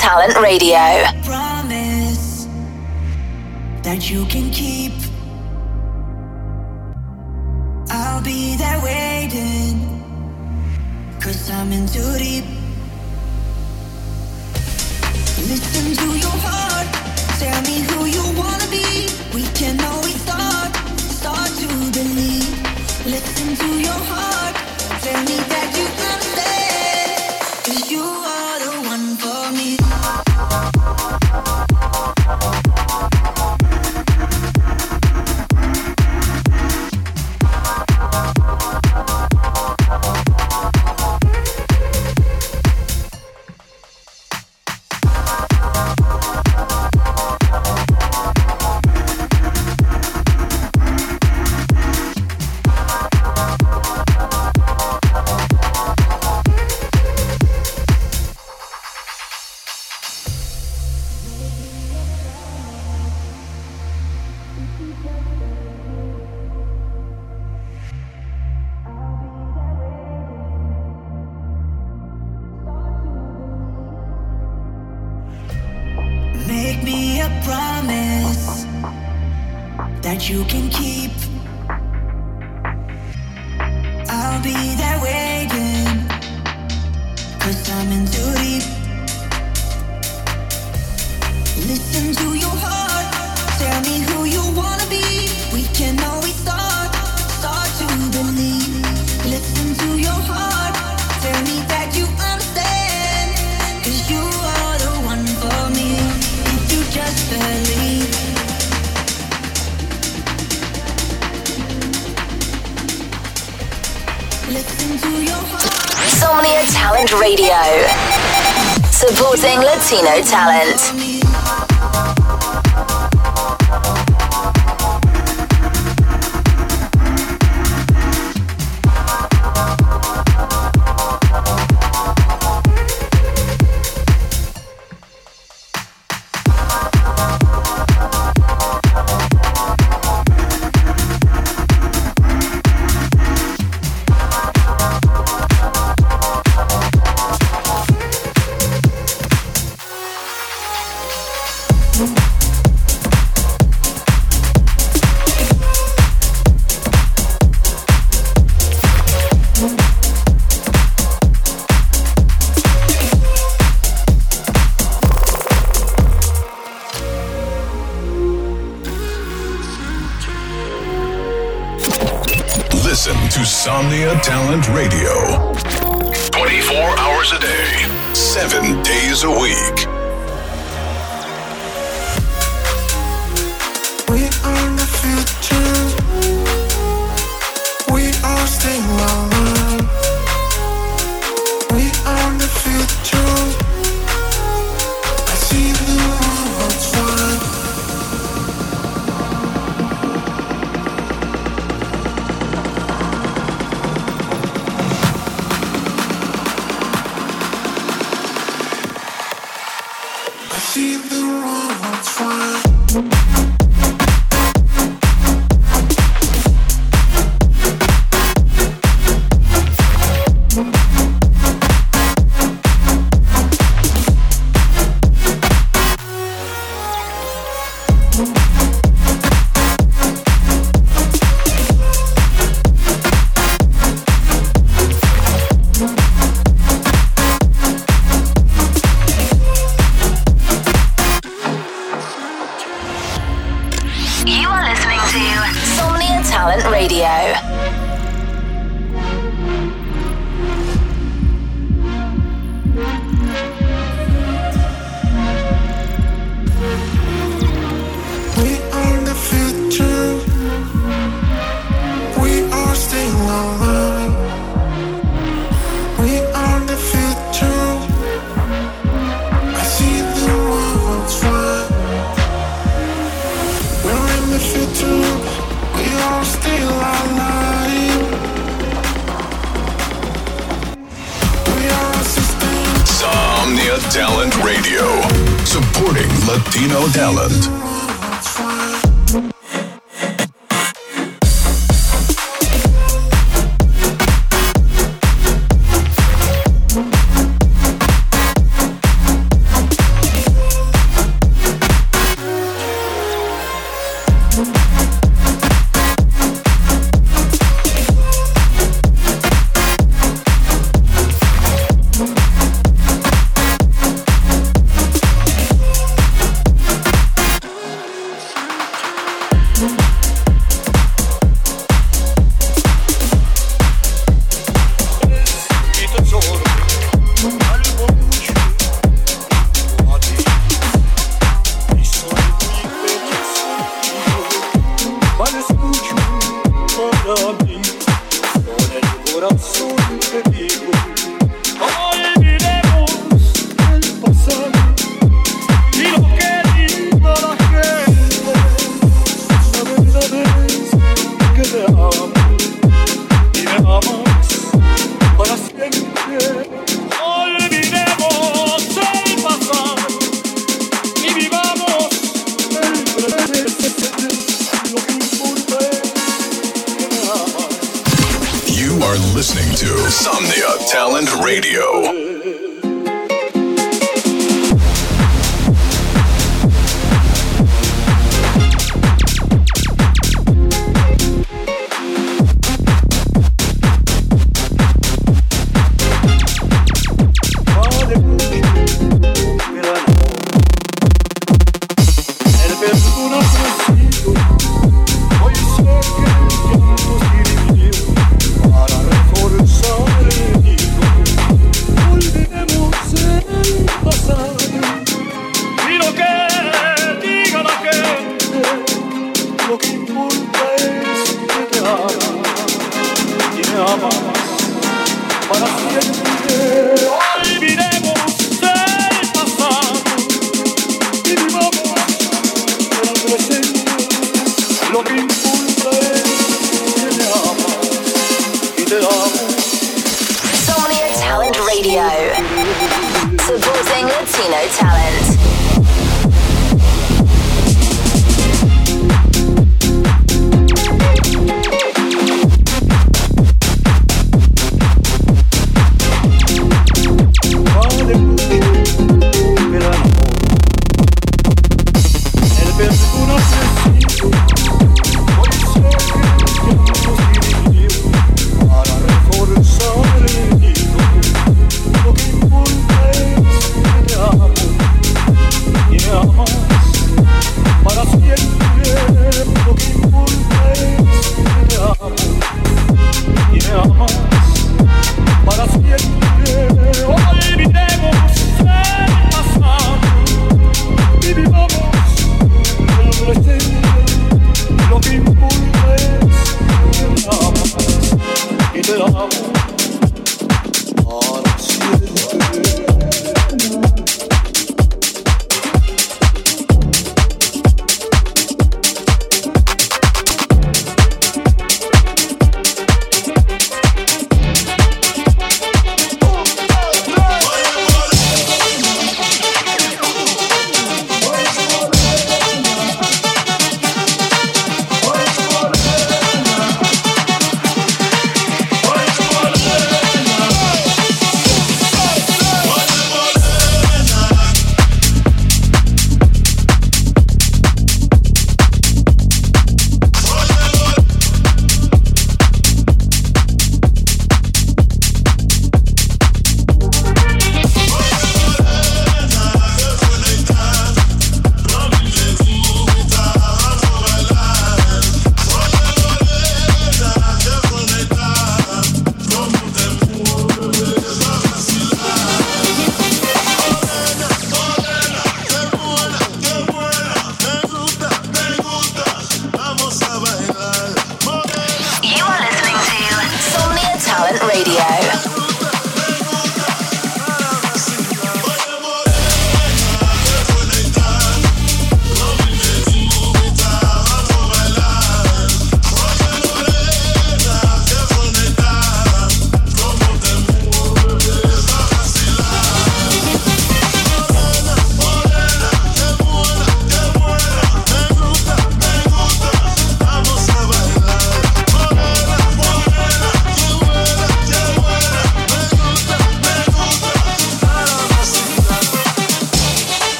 Talent Radio. promise that you can keep. I'll be there waiting, cause I'm in too deep. Listen to your heart, Latino talent. Talent Radio. Latino talent. You are listening to Somnia Talent Radio. Somnia Talent Radio, supporting Latino talent.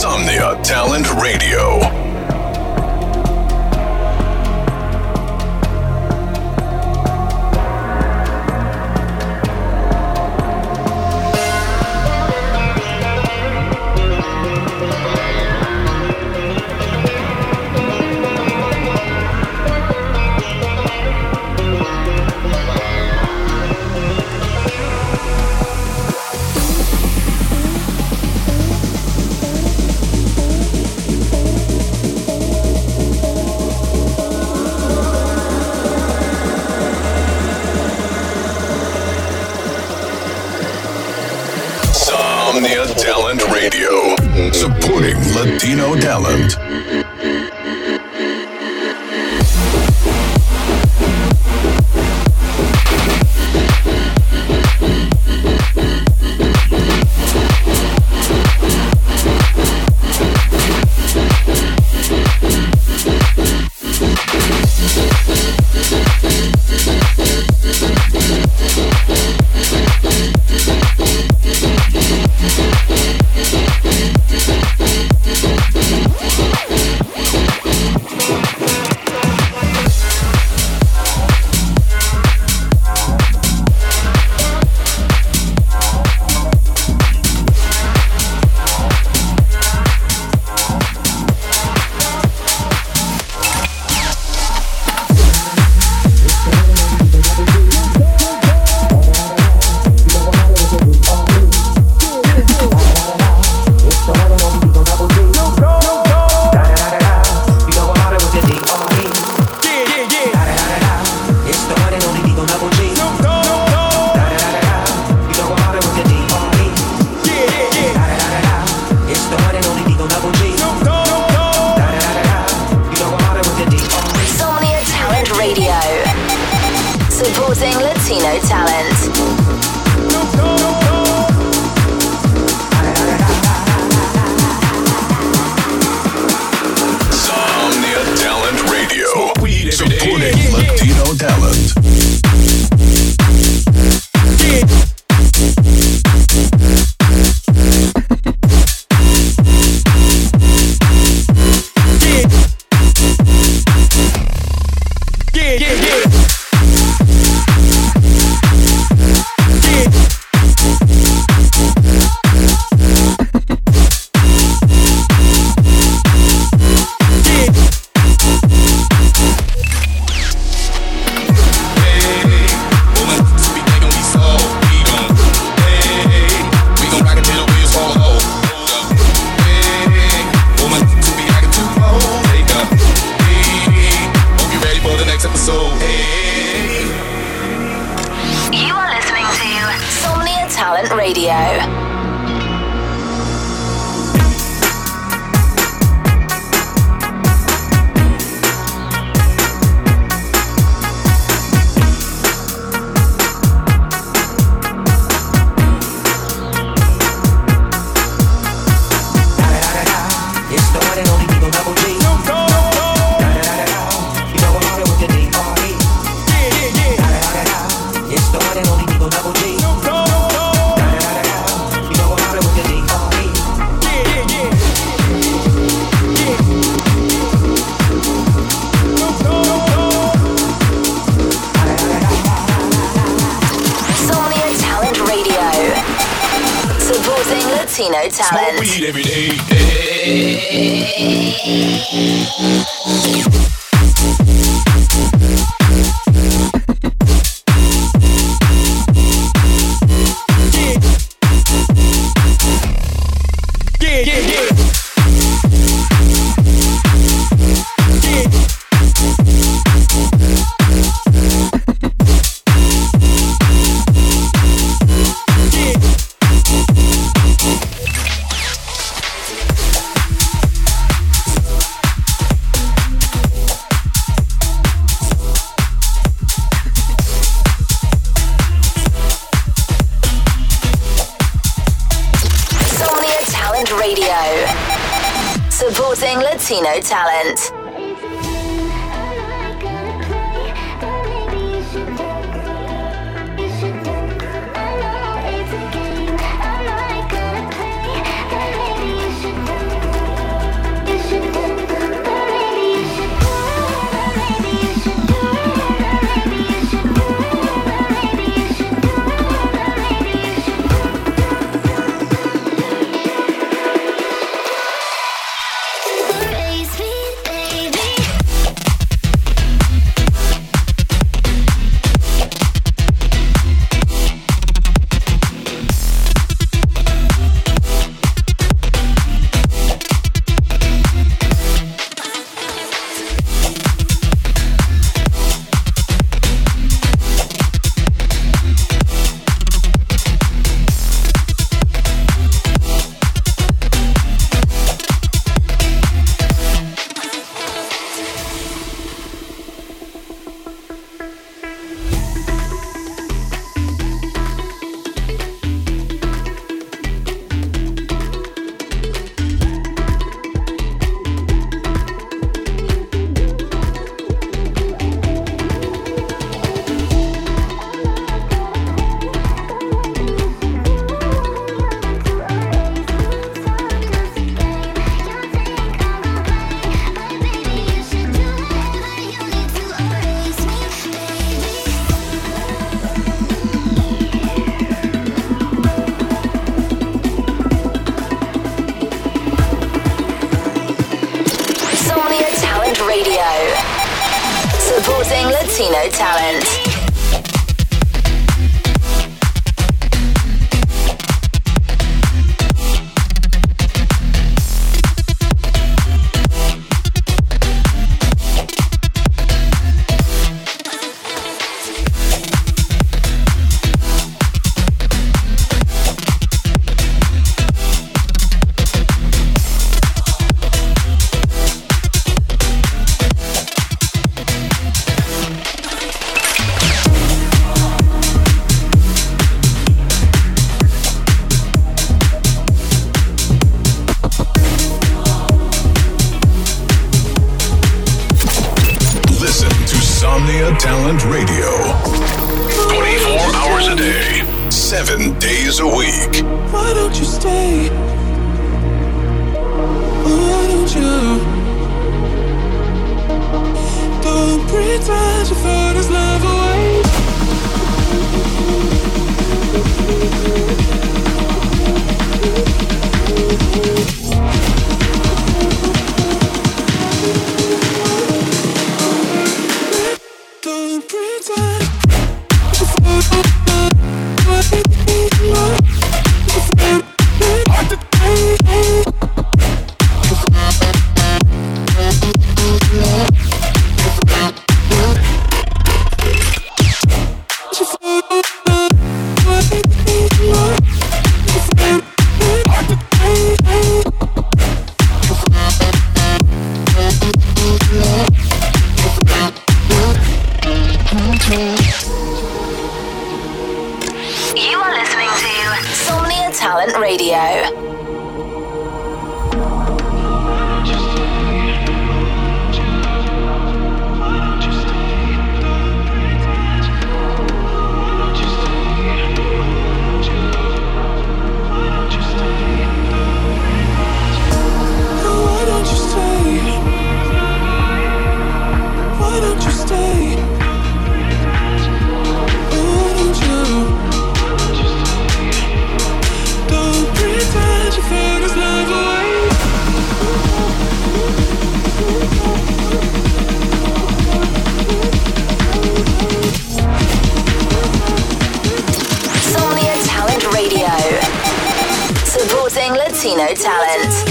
Insomnia Talent Radio. Latino talent. Latino talent.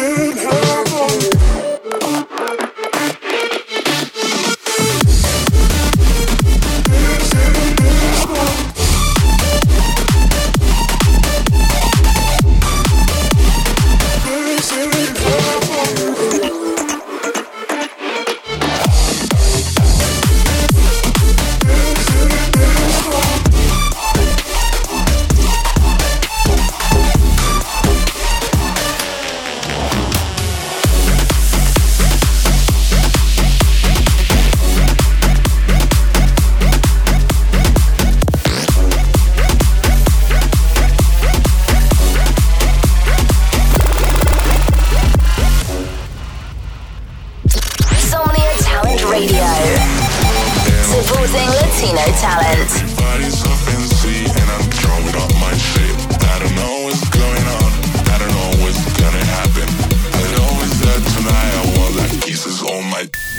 been hurt. Kisses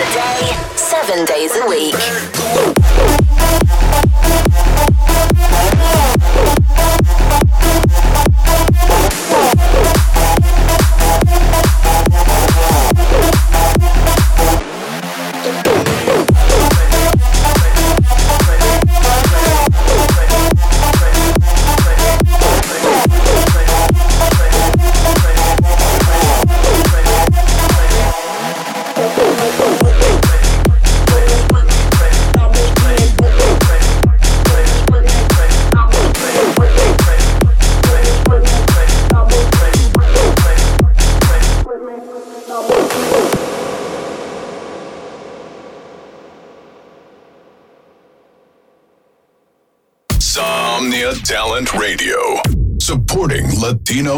a day, 7 days a week.